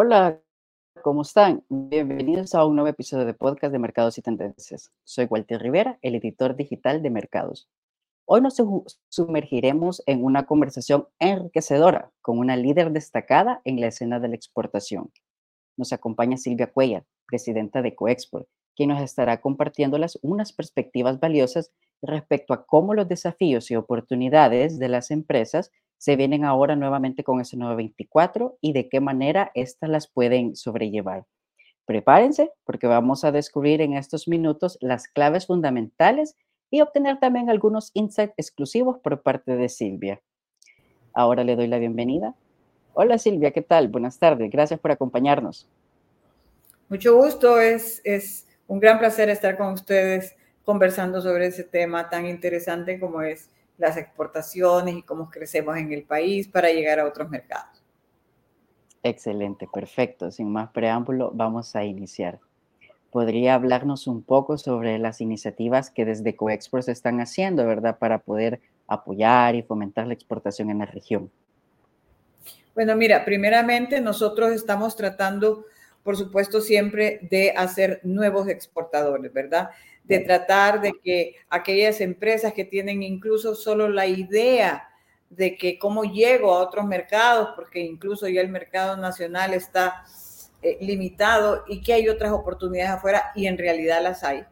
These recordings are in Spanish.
Hola, ¿cómo están? Bienvenidos a un nuevo episodio de podcast de Mercados y Tendencias. Soy Walter Rivera, el editor digital de Mercados. Hoy nos sumergiremos en una conversación enriquecedora con una líder destacada en la escena de la exportación. Nos acompaña Silvia Cuellar, presidenta de Coexport, quien nos estará compartiéndolas unas perspectivas valiosas respecto a cómo los desafíos y oportunidades de las empresas se vienen ahora nuevamente con ese 924 y de qué manera éstas las pueden sobrellevar. Prepárense porque vamos a descubrir en estos minutos las claves fundamentales y obtener también algunos insights exclusivos por parte de Silvia. Ahora le doy la bienvenida. Hola Silvia, ¿qué tal? Buenas tardes, gracias por acompañarnos. Mucho gusto, es, es un gran placer estar con ustedes conversando sobre ese tema tan interesante como es las exportaciones y cómo crecemos en el país para llegar a otros mercados. Excelente, perfecto. Sin más preámbulo, vamos a iniciar. ¿Podría hablarnos un poco sobre las iniciativas que desde Coexport se están haciendo, verdad, para poder apoyar y fomentar la exportación en la región? Bueno, mira, primeramente nosotros estamos tratando, por supuesto, siempre de hacer nuevos exportadores, ¿verdad? De tratar de que aquellas empresas que tienen incluso solo la idea de que cómo llego a otros mercados, porque incluso ya el mercado nacional está eh, limitado y que hay otras oportunidades afuera y en realidad las hay.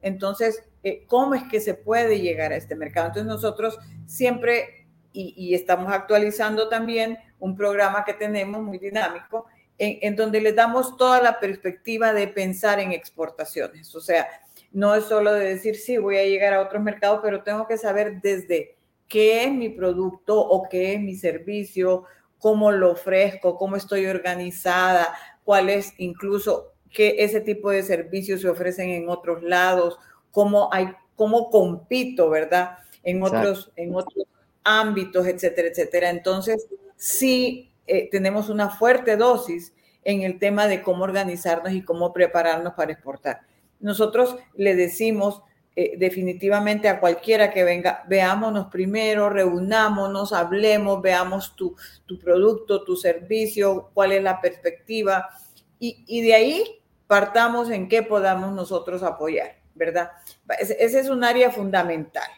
Entonces, eh, ¿cómo es que se puede llegar a este mercado? Entonces nosotros siempre, y, estamos actualizando también un programa que tenemos muy dinámico, en, en donde le damos toda la perspectiva de pensar en exportaciones. O sea, no es solo de decir, sí, voy a llegar a otros mercados, pero tengo que saber desde qué es mi producto o qué es mi servicio, cómo lo ofrezco, cómo estoy organizada, cuál es incluso qué ese tipo de servicios se ofrecen en otros lados, cómo hay, cómo compito, ¿verdad? En otros, en otros ámbitos, etcétera, etcétera. Entonces, sí eh, tenemos una fuerte dosis en el tema de cómo organizarnos y cómo prepararnos para exportar nosotros le decimos eh, definitivamente a cualquiera que venga, veámonos primero, reunámonos, hablemos, veamos tu, producto, tu servicio, cuál es la perspectiva y, de ahí partamos en qué podamos nosotros apoyar, ¿verdad? Ese es un área fundamental.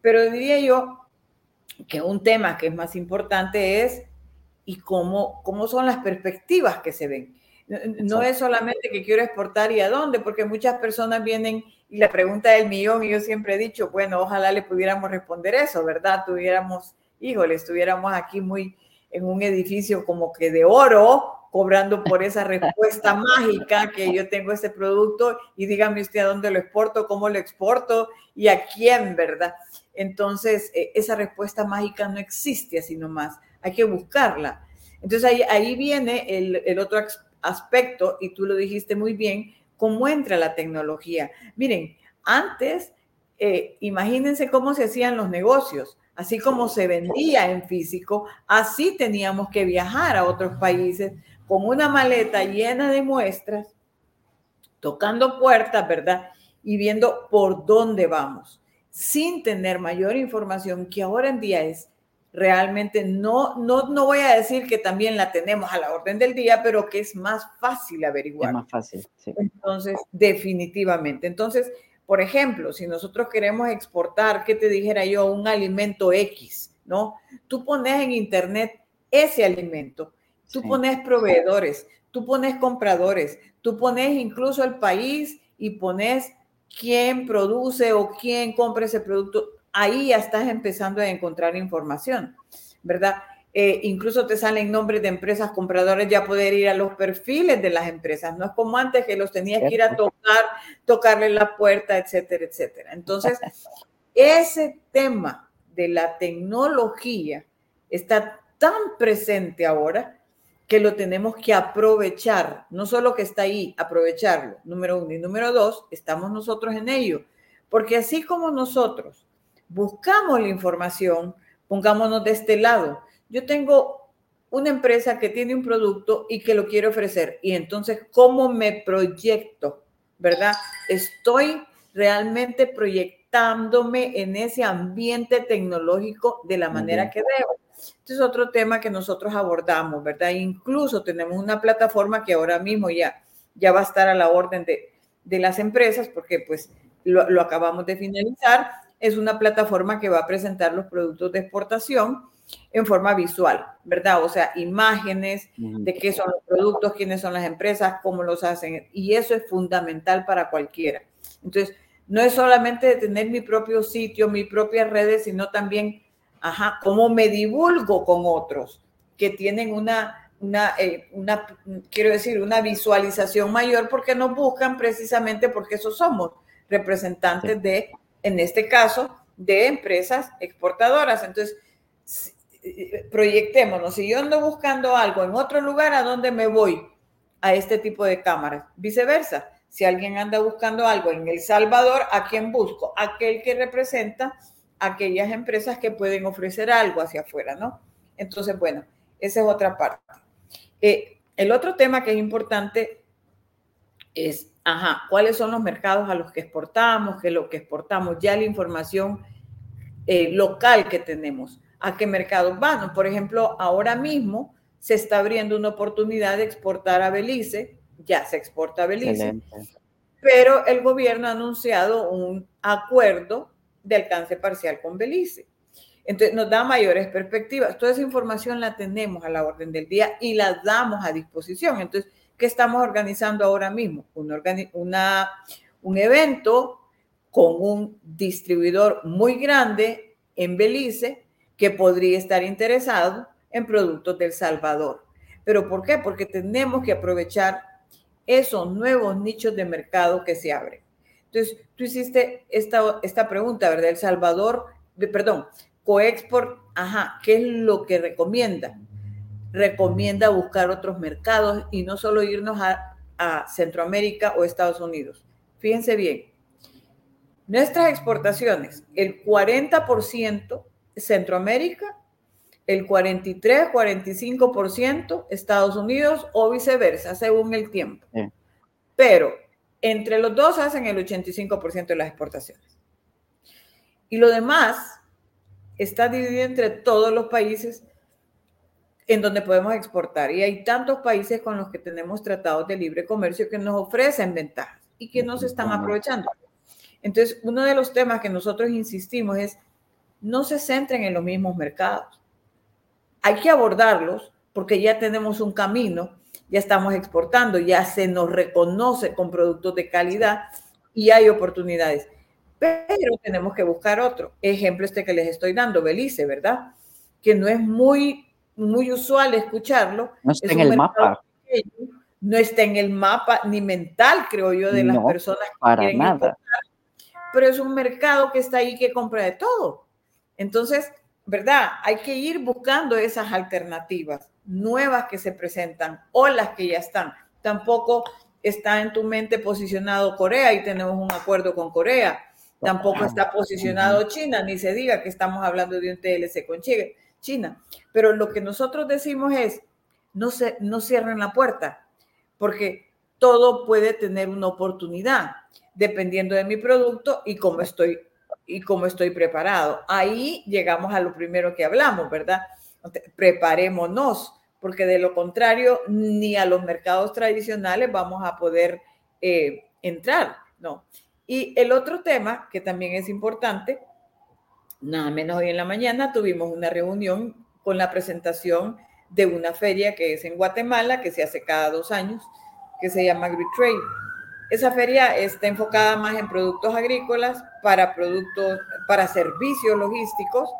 Pero diría yo que un tema que es más importante es y cómo, cómo son las perspectivas que se ven. No es solamente que quiero exportar y a dónde, porque muchas personas vienen y la pregunta del millón, y yo siempre he dicho, bueno, ojalá le pudiéramos responder eso, ¿verdad? Tuviéramos, híjole, estuviéramos aquí muy en un edificio como que de oro, cobrando por esa respuesta mágica que yo tengo este producto y dígame usted a dónde lo exporto, cómo lo exporto y a quién, ¿verdad? Entonces, e, esa respuesta mágica no existe así nomás, hay que buscarla. Entonces ahí, ahí viene el, el otro aspecto, y tú lo dijiste muy bien, cómo entra la tecnología. Miren, antes, eh, imagínense cómo se hacían los negocios. Así como se vendía en físico, así teníamos que viajar a otros países con una maleta llena de muestras, tocando puertas, ¿verdad? Y viendo por dónde vamos, sin tener mayor información que ahora en día es realmente no, no, no voy a decir que también la tenemos a la orden del día, pero que es más fácil averiguar. Es más fácil, sí. Entonces, definitivamente. Entonces, por ejemplo, si nosotros queremos exportar, ¿qué te dijera yo? Un alimento X, ¿no? Tú pones en internet ese alimento, tú pones proveedores, tú pones compradores, tú pones incluso el país y pones quién produce o quién compra ese producto ahí ya estás empezando a encontrar información, ¿verdad? Eh, incluso te salen nombres de empresas compradoras, ya poder ir a los perfiles de las empresas. No es como antes que los tenías que ir a tocar, tocarle la puerta, etcétera, etcétera. Entonces, ese tema de la tecnología está tan presente ahora que lo tenemos que aprovechar. No solo que está ahí, aprovecharlo, número uno. Y número dos, estamos nosotros en ello. Porque así como nosotros buscamos la información, pongámonos de este lado. Yo tengo una empresa que tiene un producto y que lo quiere ofrecer. Y entonces, ¿cómo me proyecto? ¿Verdad? Estoy realmente proyectándome en ese ambiente tecnológico de la manera que debo. Este es otro tema que nosotros abordamos, ¿verdad? Incluso tenemos una plataforma que ahora mismo ya, ya va a estar a la orden de, de las empresas, porque pues lo, lo acabamos de finalizar. Es una plataforma que va a presentar los productos de exportación en forma visual, ¿verdad? O sea, imágenes de qué son los productos, quiénes son las empresas, cómo los hacen. Y eso es fundamental para cualquiera. Entonces, no es solamente de tener mi propio sitio, mis propias redes, sino también, ajá, cómo me divulgo con otros que tienen una, una, eh, una, quiero decir, una visualización mayor porque nos buscan precisamente porque esos somos representantes de, en este caso, de empresas exportadoras. Entonces, proyectémonos, si yo ando buscando algo en otro lugar, ¿a dónde me voy? A este tipo de cámaras. Viceversa, si alguien anda buscando algo en El Salvador, ¿a quién busco? Aquel que representa aquellas empresas que pueden ofrecer algo hacia afuera, ¿no? Entonces, bueno, esa es otra parte. Eh, el otro tema que es importante es, ajá, ¿cuáles son los mercados a los que exportamos? ¿Qué es lo que exportamos? Ya la información eh, local que tenemos a qué mercados van. Por ejemplo, ahora mismo se está abriendo una oportunidad de exportar a Belice, ya se exporta a Belice, pero el gobierno ha anunciado un acuerdo de alcance parcial con Belice. Entonces nos da mayores perspectivas. Toda esa información la tenemos a la orden del día y la damos a disposición. Entonces, ¿qué estamos organizando ahora mismo? Una, un evento con un distribuidor muy grande en Belice que podría estar interesado en productos del Salvador. ¿Pero por qué? Porque tenemos que aprovechar esos nuevos nichos de mercado que se abren. Entonces, tú hiciste esta, esta pregunta, ¿verdad? El Salvador, perdón, Coexport, ajá, ¿qué es lo que recomienda? Recomienda buscar otros mercados y no solo irnos a, a Centroamérica o Estados Unidos. Fíjense bien, nuestras exportaciones, el 40% Centroamérica, el 43, 45% Estados Unidos o viceversa, según el tiempo. Pero entre los dos hacen el 85% de las exportaciones. Y lo demás está dividido entre todos los países en donde podemos exportar. Y hay tantos países con los que tenemos tratados de libre comercio que nos ofrecen ventajas y que no se están aprovechando. Entonces, uno de los temas que nosotros insistimos es no se centren en los mismos mercados. Hay que abordarlos porque ya tenemos un camino, ya estamos exportando, ya se nos reconoce con productos de calidad y hay oportunidades. Pero tenemos que buscar otro. Ejemplo este que les estoy dando, Belice, ¿verdad? Que no es muy, muy usual escucharlo. No está en el mapa. no está en el mapa ni mental, creo yo, de las personas que para nada. pero es un mercado que está ahí que compra de todo. Entonces, ¿verdad? Hay que ir buscando esas alternativas nuevas que se presentan o las que ya están. Tampoco está en tu mente posicionado Corea y tenemos un acuerdo con Corea. Tampoco está posicionado China, ni se diga que estamos hablando de un TLC con China. Pero lo que nosotros decimos es, no, se, no cierren la puerta, porque todo puede tener una oportunidad, dependiendo de mi producto y cómo estoy y cómo estoy preparado. Ahí llegamos a lo primero que hablamos, ¿verdad? Preparémonos, porque de lo contrario, ni a los mercados tradicionales vamos a poder eh, entrar, ¿no? Y el otro tema que también es importante, nada menos hoy en la mañana tuvimos una reunión con la presentación de una feria que es en Guatemala, que se hace cada dos años, que se llama AgriTrade esa feria está enfocada más en productos agrícolas, para productos, para servicios logísticos,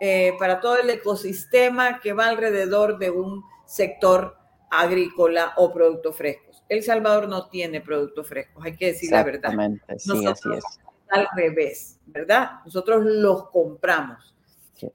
eh, para todo el ecosistema que va alrededor de un sector agrícola o productos frescos. El Salvador no tiene productos frescos, hay que decir la verdad. Sí, así es. Al revés, ¿verdad? Nosotros los compramos.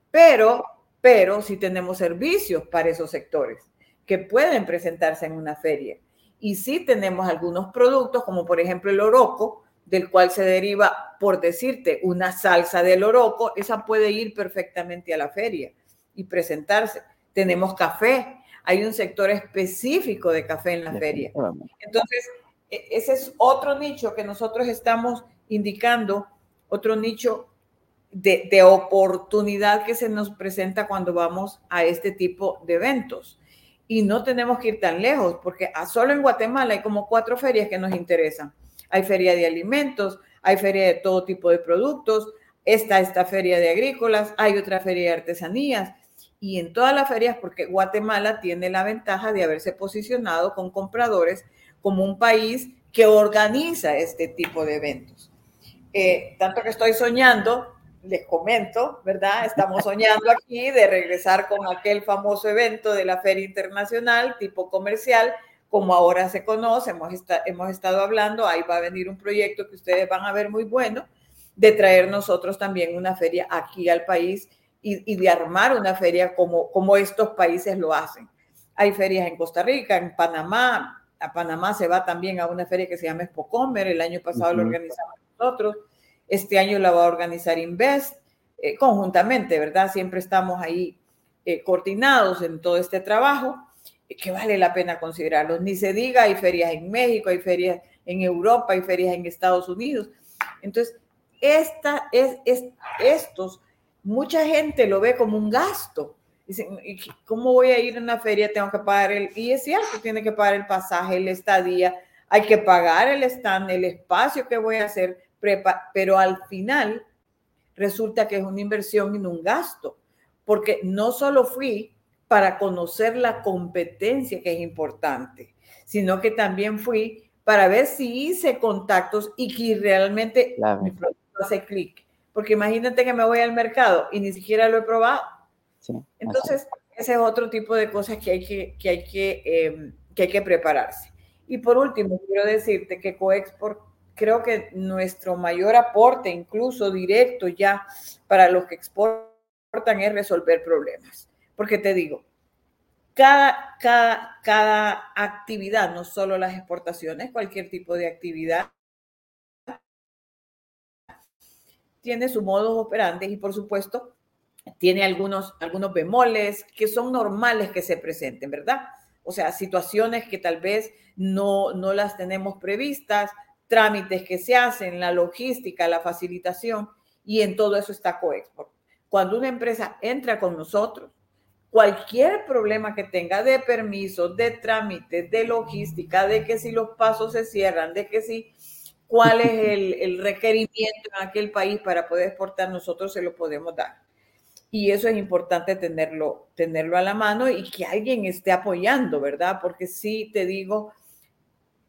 Pero, pero sí tenemos servicios para esos sectores que pueden presentarse en una feria. Y sí tenemos algunos productos, como por ejemplo el oroco, del cual se deriva, por decirte, una salsa del oroco, esa puede ir perfectamente a la feria y presentarse. Tenemos café, hay un sector específico de café en la feria. Entonces, e, ese es otro nicho que nosotros estamos indicando, otro nicho de, oportunidad que se nos presenta cuando vamos a este tipo de eventos. Y no tenemos que ir tan lejos, porque solo en Guatemala hay como cuatro ferias que nos interesan. Hay feria de alimentos, hay feria de todo tipo de productos, está esta feria de agrícolas, hay otra feria de artesanías. Y en todas las ferias, porque Guatemala tiene la ventaja de haberse posicionado con compradores como un país que organiza este tipo de eventos. Eh, tanto que estoy soñando, les comento, ¿verdad? Estamos soñando aquí de regresar con aquel famoso evento de la Feria Internacional tipo comercial, como ahora se conoce, hemos, hemos estado hablando, ahí va a venir un proyecto que ustedes van a ver muy bueno, de traer nosotros también una feria aquí al país y, y de armar una feria como, como estos países lo hacen. Hay ferias en Costa Rica, en Panamá, a Panamá se va también a una feria que se llama Expocomer, el año pasado lo organizamos nosotros, este año la va a organizar Invest eh, conjuntamente, ¿verdad? Siempre estamos ahí eh, coordinados en todo este trabajo, eh, que vale la pena considerarlos. Ni se diga, hay ferias en México, hay ferias en Europa, hay ferias en Estados Unidos. Entonces, esta, es, es, estos, mucha gente lo ve como un gasto. Dicen, ¿cómo voy a ir a una feria? Tengo que pagar el, y es cierto, tiene que pagar el pasaje, el estadía, hay que pagar el stand, el espacio que voy a hacer, pero al final resulta que es una inversión y no un gasto, porque no solo fui para conocer la competencia que es importante, sino que también fui para ver si hice contactos y que realmente mi producto hace clic. Porque imagínate que me voy al mercado y ni siquiera lo he probado. Entonces, ese es otro tipo de cosas que hay que, que, hay que, em, que hay que prepararse. Y por último, quiero decirte que Coexport creo que nuestro mayor aporte, incluso directo ya para los que exportan, es resolver problemas. Porque te digo, cada, cada, cada actividad, no solo las exportaciones, cualquier tipo de actividad, tiene su modo operandi y por supuesto tiene algunos, algunos bemoles que son normales que se presenten, ¿verdad? O sea, situaciones que tal vez no, no las tenemos previstas, trámites que se hacen, la logística, la facilitación, y en todo eso está Coexport. Cuando una empresa entra con nosotros, cualquier problema que tenga de permiso, de trámite, de logística, de que si los pasos se cierran, de que si cuál es el, el requerimiento en aquel país para poder exportar, nosotros se lo podemos dar. Y eso es importante tenerlo, tenerlo a la mano y que alguien esté apoyando, ¿verdad? Porque sí, te digo,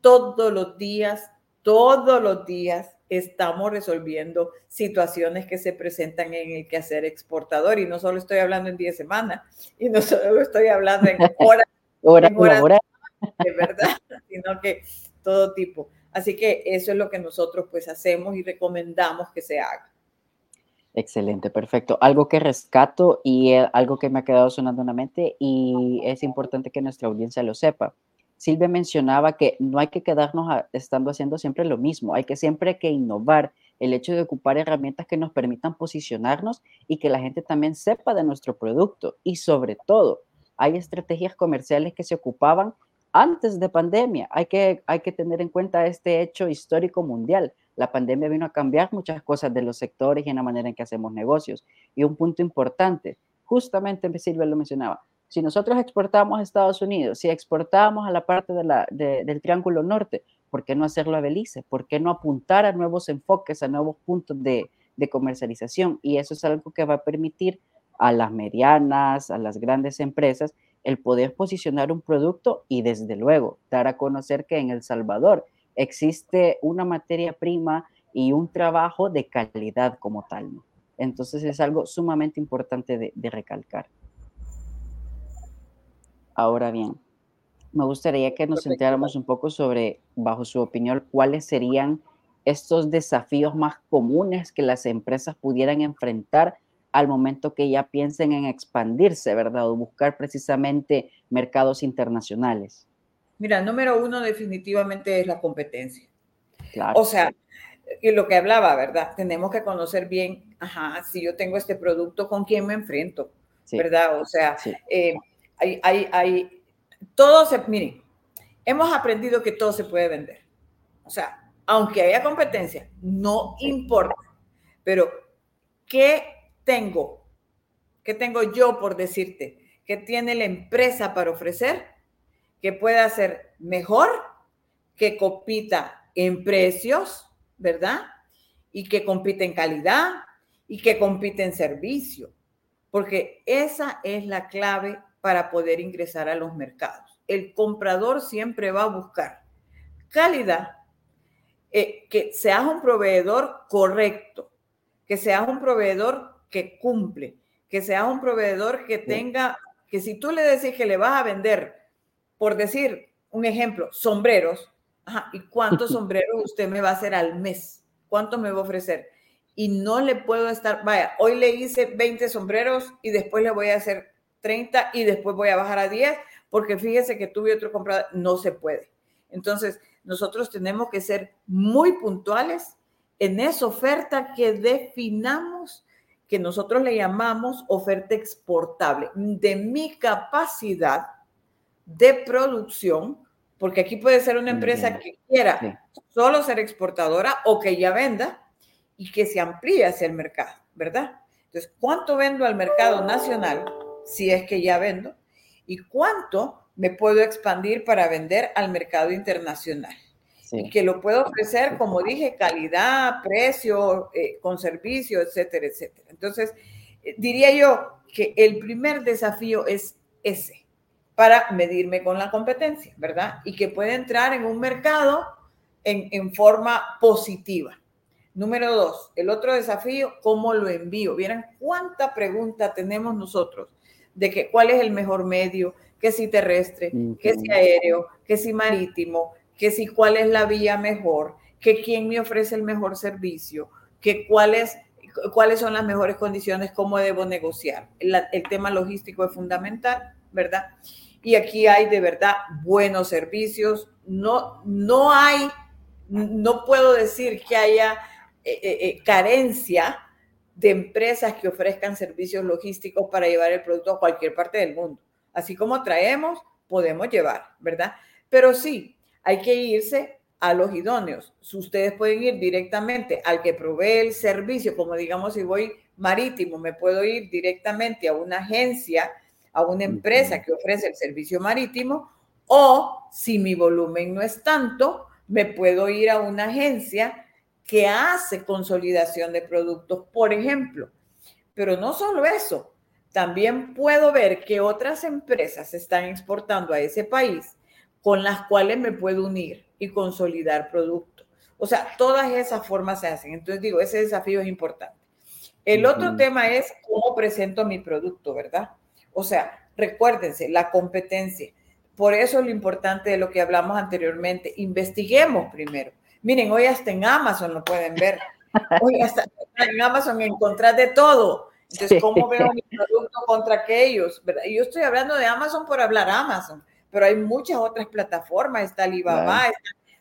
todos los días todos los días estamos resolviendo situaciones que se presentan en el quehacer exportador y no solo estoy hablando en 10 semanas y no solo estoy hablando en horas, de verdad, sino que todo tipo. Así que eso es lo que nosotros pues hacemos y recomendamos que se haga. Excelente, perfecto. Algo que rescato y eh, algo que me ha quedado sonando en la mente y es importante que nuestra audiencia lo sepa. Silvia mencionaba que no hay que quedarnos estando haciendo siempre lo mismo, hay que siempre que innovar, el hecho de ocupar herramientas que nos permitan posicionarnos y que la gente también sepa de nuestro producto. Y sobre todo, hay estrategias comerciales que se ocupaban antes de pandemia. Hay que, hay que tener en cuenta este hecho histórico mundial. La pandemia vino a cambiar muchas cosas de los sectores y en la manera en que hacemos negocios. Y un punto importante, justamente Silvia lo mencionaba, si nosotros exportamos a Estados Unidos, si exportamos a la parte del Triángulo Norte, ¿por qué no hacerlo a Belice? ¿Por qué no apuntar a nuevos enfoques, a nuevos puntos de, comercialización? Y eso es algo que va a permitir a las medianas, a las grandes empresas, el poder posicionar un producto y desde luego dar a conocer que en El Salvador existe una materia prima y un trabajo de calidad como tal. Entonces es algo sumamente importante de recalcar. Ahora bien, me gustaría que nos centráramos un poco sobre, bajo su opinión, cuáles serían estos desafíos más comunes que las empresas pudieran enfrentar al momento que ya piensen en expandirse, ¿verdad? O buscar precisamente mercados internacionales. Mira, número uno definitivamente es la competencia. O sea, y lo que hablaba, ¿verdad? Tenemos que conocer bien, ajá, si yo tengo este producto, ¿con quién me enfrento? ¿Verdad? O sea, eh, hay, hay, hay, todo se, miren, hemos aprendido que todo se puede vender. O sea, aunque haya competencia, no importa, pero ¿qué tengo? ¿Qué tengo yo por decirte? ¿Qué tiene la empresa para ofrecer? Que pueda ser mejor, que compita en precios, ¿verdad? Y que compite en calidad y que compite en servicio. Porque esa es la clave para poder ingresar a los mercados. El comprador siempre va a buscar calidad, eh, que seas un proveedor correcto, que seas un proveedor que cumple, que seas un proveedor que tenga, que si tú le decís que le vas a vender, por decir un ejemplo, sombreros, ¿y cuántos sombreros usted me va a hacer al mes? ¿Cuánto me va a ofrecer? Y no le puedo estar, vaya, hoy le hice 20 sombreros y después le voy a hacer 30 y después voy a bajar a 10, porque fíjese que tuve otro comprador, no se puede. Entonces, nosotros tenemos que ser muy puntuales en esa oferta que definamos, que nosotros le llamamos oferta exportable, de mi capacidad de producción, porque aquí puede ser una empresa que quiera solo ser exportadora o que ya venda y que se amplíe hacia el mercado, ¿verdad? Entonces, ¿cuánto vendo al mercado nacional si es que ya vendo? ¿Y cuánto me puedo expandir para vender al mercado internacional. Y que lo puedo ofrecer, como dije, calidad, precio, eh, con servicio, etcétera, etcétera. Entonces, eh, diría yo que el primer desafío es ese, para medirme con la competencia, ¿verdad? Y que pueda entrar en un mercado en, en forma positiva. Número dos, el otro desafío, ¿cómo lo envío? Vieran cuánta pregunta tenemos nosotros de que cuál es el mejor medio, que si terrestre, que si aéreo, que si marítimo, que si cuál es la vía mejor, que quién me ofrece el mejor servicio, que cuáles cuáles son las mejores condiciones, cómo debo negociar. el tema logístico es fundamental, ¿verdad? Y aquí hay de verdad buenos servicios. No, no hay, no puedo decir que haya eh, eh, eh, carencia de empresas que ofrezcan servicios logísticos para llevar el producto a cualquier parte del mundo. Así como traemos, podemos llevar, ¿verdad? Pero sí, hay que irse a los idóneos. Ustedes pueden ir directamente al que provee el servicio, como digamos si voy marítimo, me puedo ir directamente a una agencia, a una empresa que ofrece el servicio marítimo, o si mi volumen no es tanto, me puedo ir a una agencia que hace consolidación de productos, por ejemplo. Pero no solo eso, también puedo ver que otras empresas están exportando a ese país con las cuales me puedo unir y consolidar productos. O sea, todas esas formas se hacen. Entonces digo, ese desafío es importante. El otro tema es cómo presento mi producto, ¿verdad? O sea, recuérdense, la competencia. Por eso lo importante de lo que hablamos anteriormente, investiguemos primero. Miren, hoy hasta en Amazon lo pueden ver. Hoy hasta en Amazon encontrar de todo. Entonces, ¿cómo veo mi producto contra aquellos? yo estoy hablando de Amazon por hablar Amazon, pero hay muchas otras plataformas. Está Alibaba,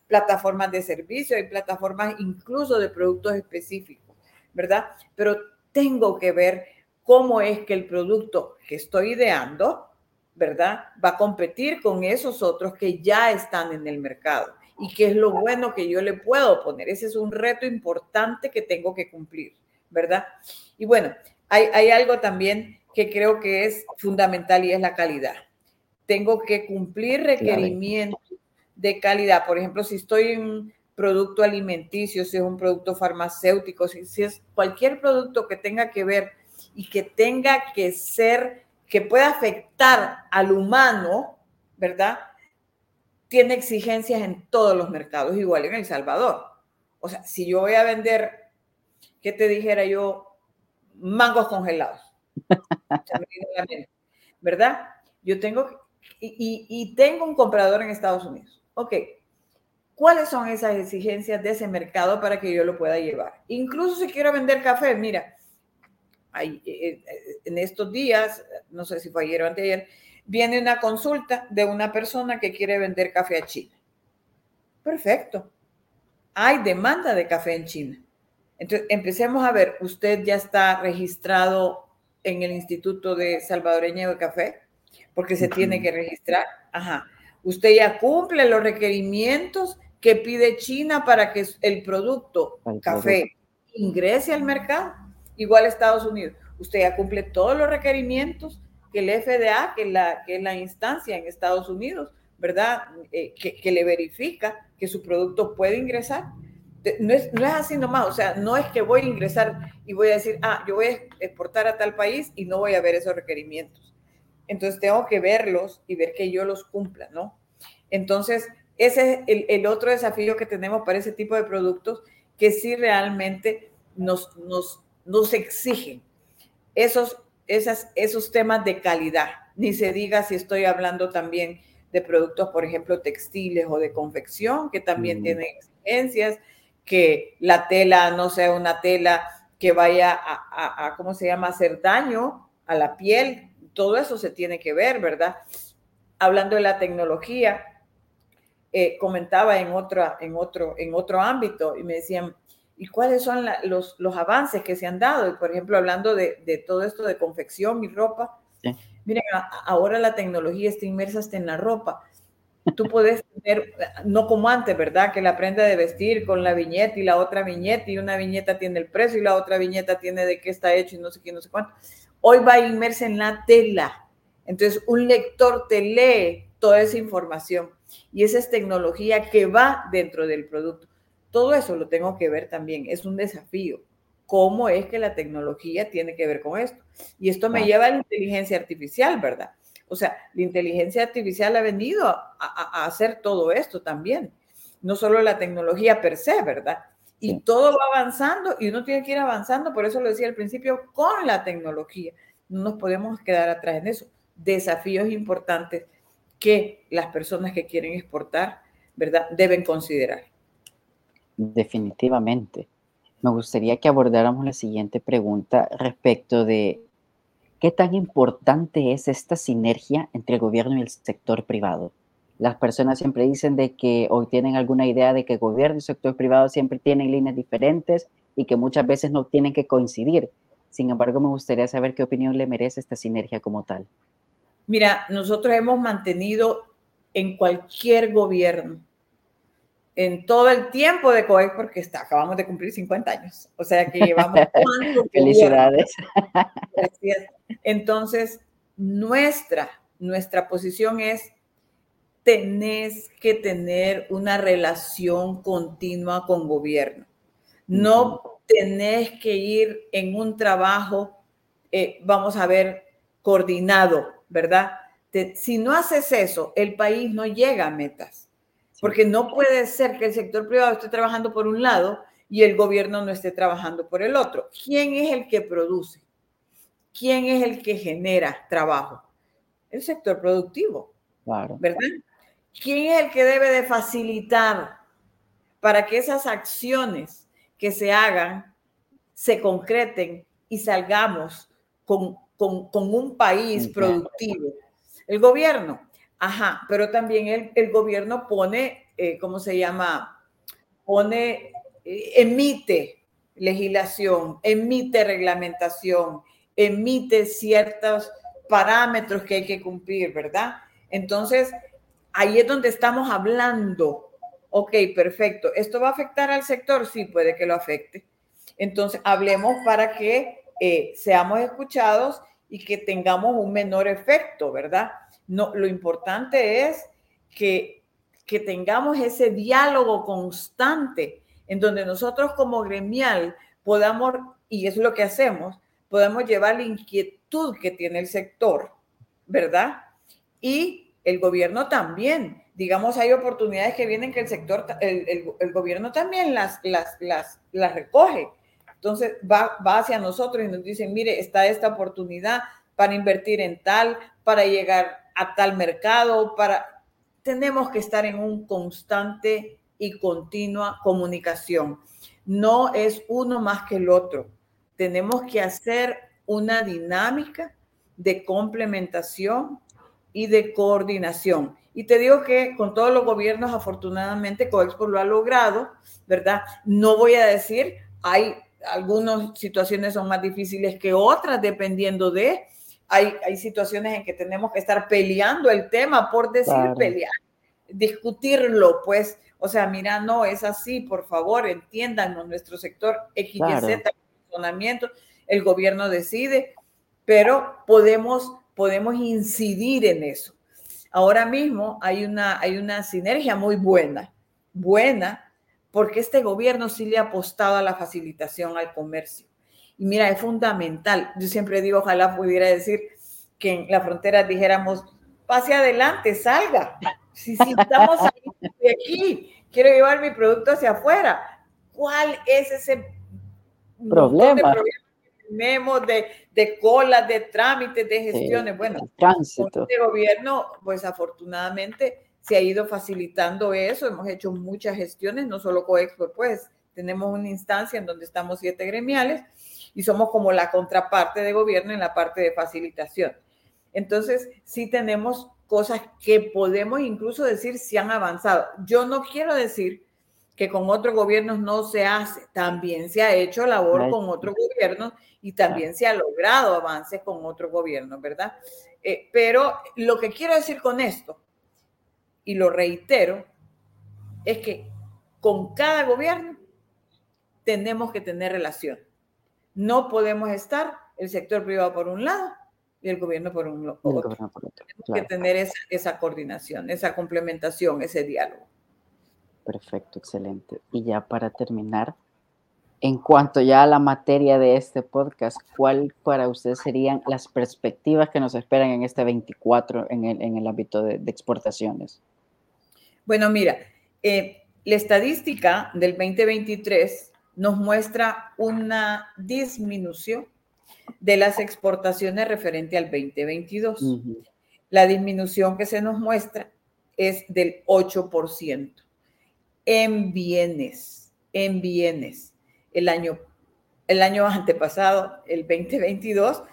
plataformas de servicio, hay plataformas incluso de productos específicos, ¿verdad? Pero tengo que ver cómo es que el producto que estoy ideando, ¿verdad? Va a competir con esos otros que ya están en el mercado y qué es lo bueno que yo le puedo poner. Ese es un reto importante que tengo que cumplir, ¿verdad? Y bueno, hay, algo también que creo que es fundamental y es la calidad. Tengo que cumplir requerimientos de calidad. Por ejemplo, si estoy en producto alimenticio, si es un producto farmacéutico, si, si es cualquier producto que tenga que ver y que tenga que ser, que pueda afectar al humano, ¿verdad? Tiene exigencias en todos los mercados, igual en El Salvador. O sea, si yo voy a vender, ¿qué te dijera yo? mangos congelados. ¿Verdad? Yo tengo, y, tengo un comprador en Estados Unidos. Ok, ¿cuáles son esas exigencias de ese mercado para que yo lo pueda llevar? Incluso si quiero vender café, mira, hay, eh, eh, en estos días, no sé si fue ayer o anteayer, viene una consulta de una persona que quiere vender café a China. Perfecto. Hay demanda de café en China. Entonces, empecemos a ver, usted ya está registrado en el Instituto de Salvadoreño de Café, porque se tiene que registrar. Ajá. Usted ya cumple los requerimientos que pide China para que el producto café ingrese al mercado. igual Estados Unidos. Usted ya cumple todos los requerimientos que el FDA, que, la, que es la instancia en Estados Unidos, ¿verdad? Eh, que, le verifica que su producto puede ingresar. No es, no es así nomás, o sea, no es que voy a ingresar y voy a decir, ah, yo voy a exportar a tal país y no voy a ver esos requerimientos. Entonces tengo que verlos y ver que yo los cumpla, ¿no? Entonces, ese es el, el otro desafío que tenemos para ese tipo de productos que sí realmente nos, nos, nos exigen esos, esas, esos temas de calidad. Ni se diga si estoy hablando también de productos, por ejemplo, textiles o de confección, que también tienen exigencias, que la tela no sea una tela que vaya a, a, ¿cómo se llama?, hacer daño a la piel. Todo eso se tiene que ver, ¿verdad? Hablando de la tecnología, eh, comentaba en, otra, en, otro, en otro ámbito y me decían, ¿y cuáles son los, los, avances que se han dado? Por ejemplo, hablando de, de todo esto de confección y ropa, Miren, ahora la tecnología está inmersa hasta en la ropa. Tú puedes tener, no como antes, ¿verdad? Que la prenda de vestir con la viñeta y la otra viñeta y una viñeta tiene el precio y la otra viñeta tiene de qué está hecho y no sé qué, no sé cuánto. Hoy va inmersa en la tela. Entonces, un lector te lee toda esa información y esa es tecnología que va dentro del producto. Todo eso lo tengo que ver también. Es un desafío cómo es que la tecnología tiene que ver con esto. Y esto me lleva a la inteligencia artificial, ¿verdad? O sea, la inteligencia artificial ha venido a, hacer todo esto también, no solo la tecnología per se, ¿verdad? Y todo va avanzando y uno tiene que ir avanzando, por eso lo decía al principio, con la tecnología. No nos podemos quedar atrás en eso. Desafíos importantes que las personas que quieren exportar, ¿verdad? Deben considerar. Definitivamente me gustaría que abordáramos la siguiente pregunta respecto de qué tan importante es esta sinergia entre el gobierno y el sector privado. Las personas siempre dicen de que hoy tienen alguna idea de que gobierno y sector privado siempre tienen líneas diferentes y que muchas veces no tienen que coincidir. Sin embargo, me gustaría saber qué opinión le merece esta sinergia como tal. Mira, nosotros hemos mantenido en cualquier gobierno en todo el tiempo de COEX porque está, acabamos de cumplir 50 años. O sea que llevamos Felicidades. Entonces, nuestra, nuestra posición es, tenés que tener una relación continua con gobierno. No tenés que ir en un trabajo, eh, vamos a ver, coordinado, ¿verdad? si no haces eso, el país no llega a metas. Porque no puede ser que el sector privado esté trabajando por un lado y el gobierno no esté trabajando por el otro. ¿Quién es el que produce? ¿Quién es el que genera trabajo? El sector productivo. Claro. ¿Verdad? ¿Quién es el que debe de facilitar para que esas acciones que se hagan se concreten y salgamos con, un país productivo? El gobierno. Ajá, pero también el, gobierno pone, eh, ¿cómo se llama? Pone, eh, emite legislación, emite reglamentación, emite ciertos parámetros que hay que cumplir, ¿verdad? Entonces, ahí es donde estamos hablando. Ok, perfecto. ¿Esto va a afectar al sector? Sí, puede que lo afecte. Entonces, hablemos para que eh, seamos escuchados y que tengamos un menor efecto, ¿verdad? No, lo importante es que, que tengamos ese diálogo constante en donde nosotros como gremial podamos, y es lo que hacemos, podemos llevar la inquietud que tiene el sector, ¿verdad? Y el gobierno también. Digamos, hay oportunidades que vienen que el sector, el, el, gobierno también las, las, las, las recoge. Entonces va, va hacia nosotros y nos dicen, mire, está esta oportunidad para invertir en tal, para llegar a tal mercado, para... Tenemos que estar en un constante y continua comunicación. No es uno más que el otro. Tenemos que hacer una dinámica de complementación y de coordinación. Y te digo que con todos los gobiernos, afortunadamente, Coexpo lo ha logrado, ¿verdad? No voy a decir, hay algunas situaciones son más difíciles que otras, dependiendo de, hay, situaciones en que tenemos que estar peleando el tema, por decir pelear, discutirlo, pues, o sea, mira, no es así, por favor, entiéndanos nuestro sector XYZ, funcionamiento, el gobierno decide, pero podemos, podemos incidir en eso. Ahora mismo hay una, hay una sinergia muy buena, buena, porque este gobierno sí le ha apostado a la facilitación al comercio. Y mira, es fundamental. Yo siempre digo, ojalá pudiera decir que en la frontera dijéramos, pase adelante, salga. Si, si estamos de aquí, quiero llevar mi producto hacia afuera. ¿Cuál es ese problema? De tenemos de, de colas, de trámites, de gestiones. bueno, tránsito. este gobierno, pues afortunadamente se ha ido facilitando eso. Hemos hecho muchas gestiones, no solo Coexpo, pues tenemos una instancia en donde estamos siete gremiales y somos como la contraparte de gobierno en la parte de facilitación. Entonces, sí tenemos cosas que podemos incluso decir si han avanzado. Yo no quiero decir que con otros gobiernos no se hace, también se ha hecho labor con otros gobiernos y también se ha logrado avances con otros gobiernos, ¿verdad? Eh, pero lo que quiero decir con esto, y lo reitero, es que con cada gobierno tenemos que tener relación. No podemos estar el sector privado por un lado y el gobierno por un otro. Tenemos que tener esa, esa coordinación, esa complementación, ese diálogo. Perfecto, excelente. Y ya para terminar, en cuanto ya a la materia de este podcast, ¿cuál para ustedes serían las perspectivas que nos esperan en este 24 en el, en el ámbito de, exportaciones? Bueno, mira, eh, la estadística del 2023 nos muestra una disminución de las exportaciones referente al 2022. La disminución que se nos muestra es del 8% en bienes, en bienes. El año, el año antepasado, el 2022,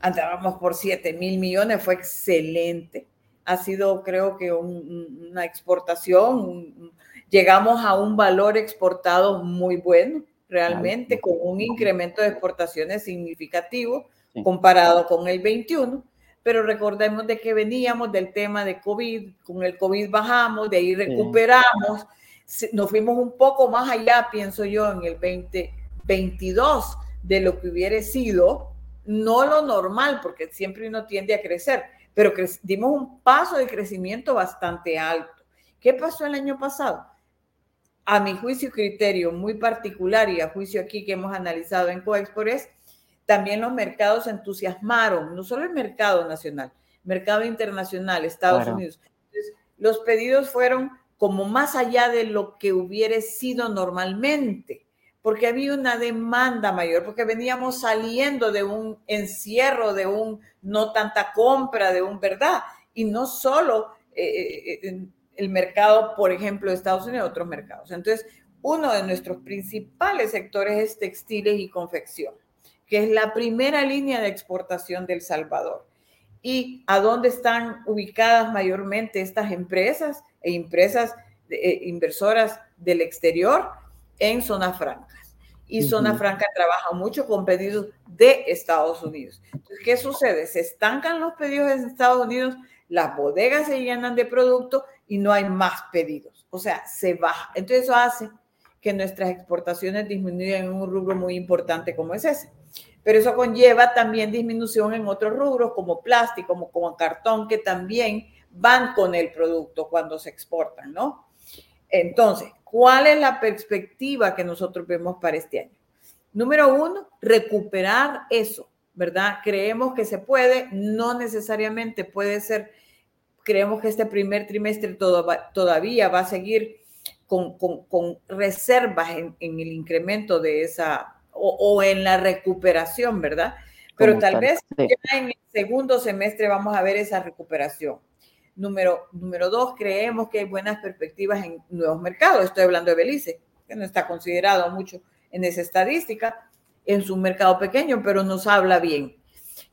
andábamos por 7 mil millones, fue excelente. Ha sido, creo que, una exportación, llegamos a un valor exportado muy bueno, realmente, con un incremento de exportaciones significativo comparado con el 21 pero recordemos de que veníamos del tema de COVID, con el COVID bajamos, de ahí recuperamos, nos fuimos un poco más allá, pienso yo, en el 2022 de lo que hubiera sido, no lo normal, porque siempre uno tiende a crecer, pero dimos un paso de crecimiento bastante alto. ¿Qué pasó el año pasado? A mi juicio y criterio muy particular y a juicio aquí que hemos analizado en Coexpores, también los mercados entusiasmaron, no solo el mercado nacional, mercado internacional, Estados Unidos. los pedidos fueron como más allá de lo que hubiera sido normalmente, porque había una demanda mayor, porque veníamos saliendo de un encierro, de un no tanta compra, de un verdad, y no solo eh, eh, el mercado, por ejemplo, de Estados Unidos, otros mercados. Entonces, uno de nuestros principales sectores es textiles y confección, que es la primera línea de exportación del Salvador. ¿Y a dónde están ubicadas mayormente estas empresas? e empresas eh, inversoras del exterior en zonas francas. Y Zona Franca trabaja mucho con pedidos de Estados Unidos. Entonces, ¿qué sucede? Se estancan los pedidos en Estados Unidos, las bodegas se llenan de producto y no hay más pedidos. O sea, se baja. Entonces, eso hace que nuestras exportaciones disminuyan en un rubro muy importante como es ese. Pero eso conlleva también disminución en otros rubros como plástico, como, cartón, que también van con el producto cuando se exportan, ¿no? Entonces, ¿cuál es la perspectiva que nosotros vemos para este año? Número uno, recuperar eso, ¿verdad? Creemos que se puede, no necesariamente puede ser, creemos que este primer trimestre todavía va a seguir con, reservas en, el incremento de esa, o, en la recuperación, ¿verdad? Pero tal vez ya en el segundo semestre vamos a ver esa recuperación. Número, número dos, creemos que hay buenas perspectivas en nuevos mercados. Estoy hablando de Belice, que no está considerado mucho en esa estadística, en su mercado pequeño, pero nos habla bien.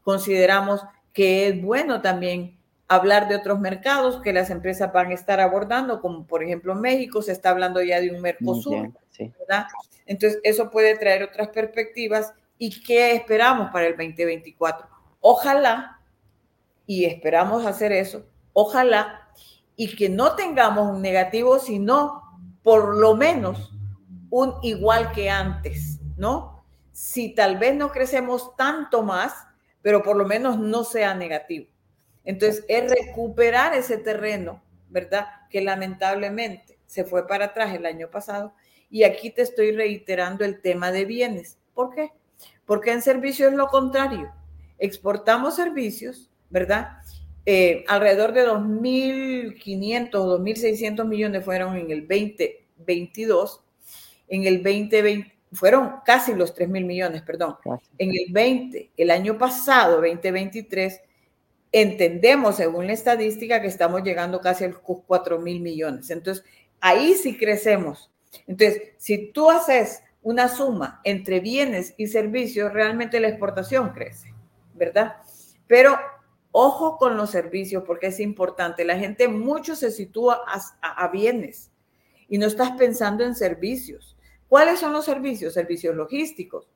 Consideramos que es bueno también hablar de otros mercados que las empresas van a estar abordando, como por ejemplo México, se está hablando ya de un Mercosur, ¿verdad? Entonces, eso puede traer otras perspectivas. ¿Y qué esperamos para el 2024? Ojalá, y esperamos hacer eso, ojalá, y que no tengamos un negativo, sino por lo menos un igual que antes, ¿no? si tal vez no crecemos tanto más, pero por lo menos no sea negativo. Entonces, es recuperar ese terreno, ¿verdad? Que lamentablemente se fue para atrás el año pasado. Y aquí te estoy reiterando el tema de bienes. ¿Por qué? Porque en servicios es lo contrario. Exportamos servicios, ¿verdad? Eh, alrededor de 2.500 o 2.600 millones fueron en el 2022. En el 2020 fueron casi los 3.000 millones, perdón. En el 20, el año pasado, 2023, entendemos según la estadística que estamos llegando casi a los 4.000 millones. Entonces, ahí sí crecemos. Entonces, si tú haces una suma entre bienes y servicios, realmente la exportación crece, ¿verdad? Pero ojo con los servicios porque es importante. La gente mucho se sitúa a, bienes y no estás pensando en servicios. ¿Cuáles son los servicios? Servicios logísticos,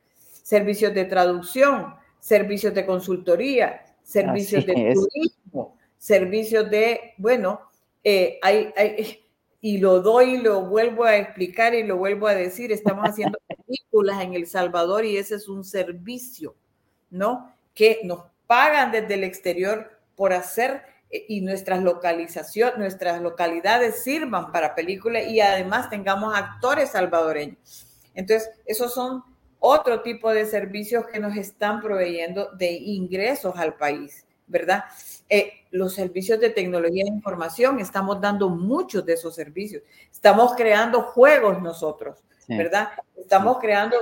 servicios de traducción, servicios de consultoría, servicios de turismo, servicios de, bueno, eh, hay, hay, y lo doy, lo vuelvo a explicar y lo vuelvo a decir, estamos haciendo películas en El Salvador y ese es un servicio, ¿no? Que nos pagan desde el exterior por hacer eh, y nuestras localizaciones, nuestras localidades sirvan para películas y además tengamos actores salvadoreños. Entonces, esos son otro tipo de servicios que nos están proveyendo de ingresos al país, ¿verdad? Eh, los servicios de tecnología de información, estamos dando muchos de esos servicios. Estamos creando juegos nosotros, ¿verdad? Estamos creando,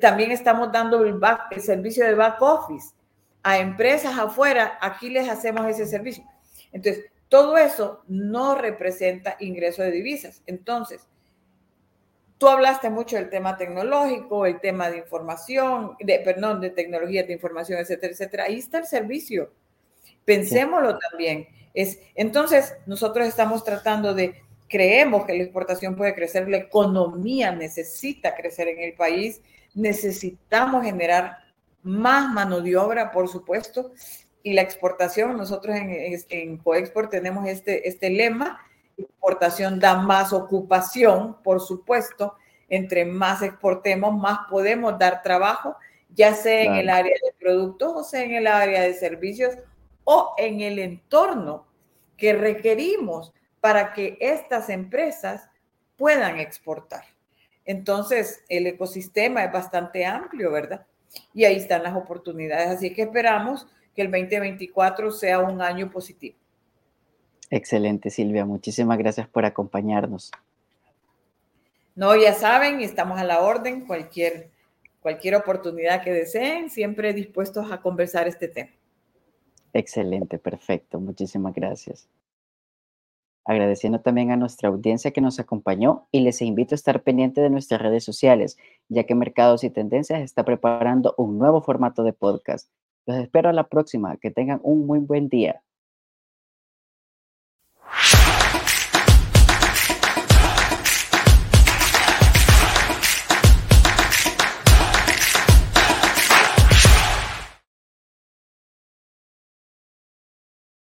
también estamos dando el, el servicio de back office a empresas afuera, aquí les hacemos ese servicio. Entonces, todo eso no representa ingreso de divisas. Entonces, Tú hablaste mucho del tema tecnológico, el tema de información, de, perdón, de tecnología de información, etcétera, etcétera. Ahí está el servicio. Pensémoslo también. Es, entonces, nosotros estamos tratando de, creemos que la exportación puede crecer, la economía necesita crecer en el país, necesitamos generar más mano de obra, por supuesto, y la exportación, nosotros en, en Coexport tenemos este, este lema, exportación da más ocupación, por supuesto. Entre más exportemos, más podemos dar trabajo, ya sea en el área de productos o sea en el área de servicios o en el entorno que requerimos para que estas empresas puedan exportar. Entonces, el ecosistema es bastante amplio, ¿verdad? Y ahí están las oportunidades. Así que esperamos que el 2024 sea un año positivo. Excelente, Silvia. Muchísimas gracias por acompañarnos. No, ya saben, estamos a la orden. Cualquier, cualquier oportunidad que deseen, siempre dispuestos a conversar este tema. Excelente, perfecto. Muchísimas gracias. Agradeciendo también a nuestra audiencia que nos acompañó y les invito a estar pendiente de nuestras redes sociales, ya que Mercados y Tendencias está preparando un nuevo formato de podcast. Los espero a la próxima. Que tengan un muy buen día.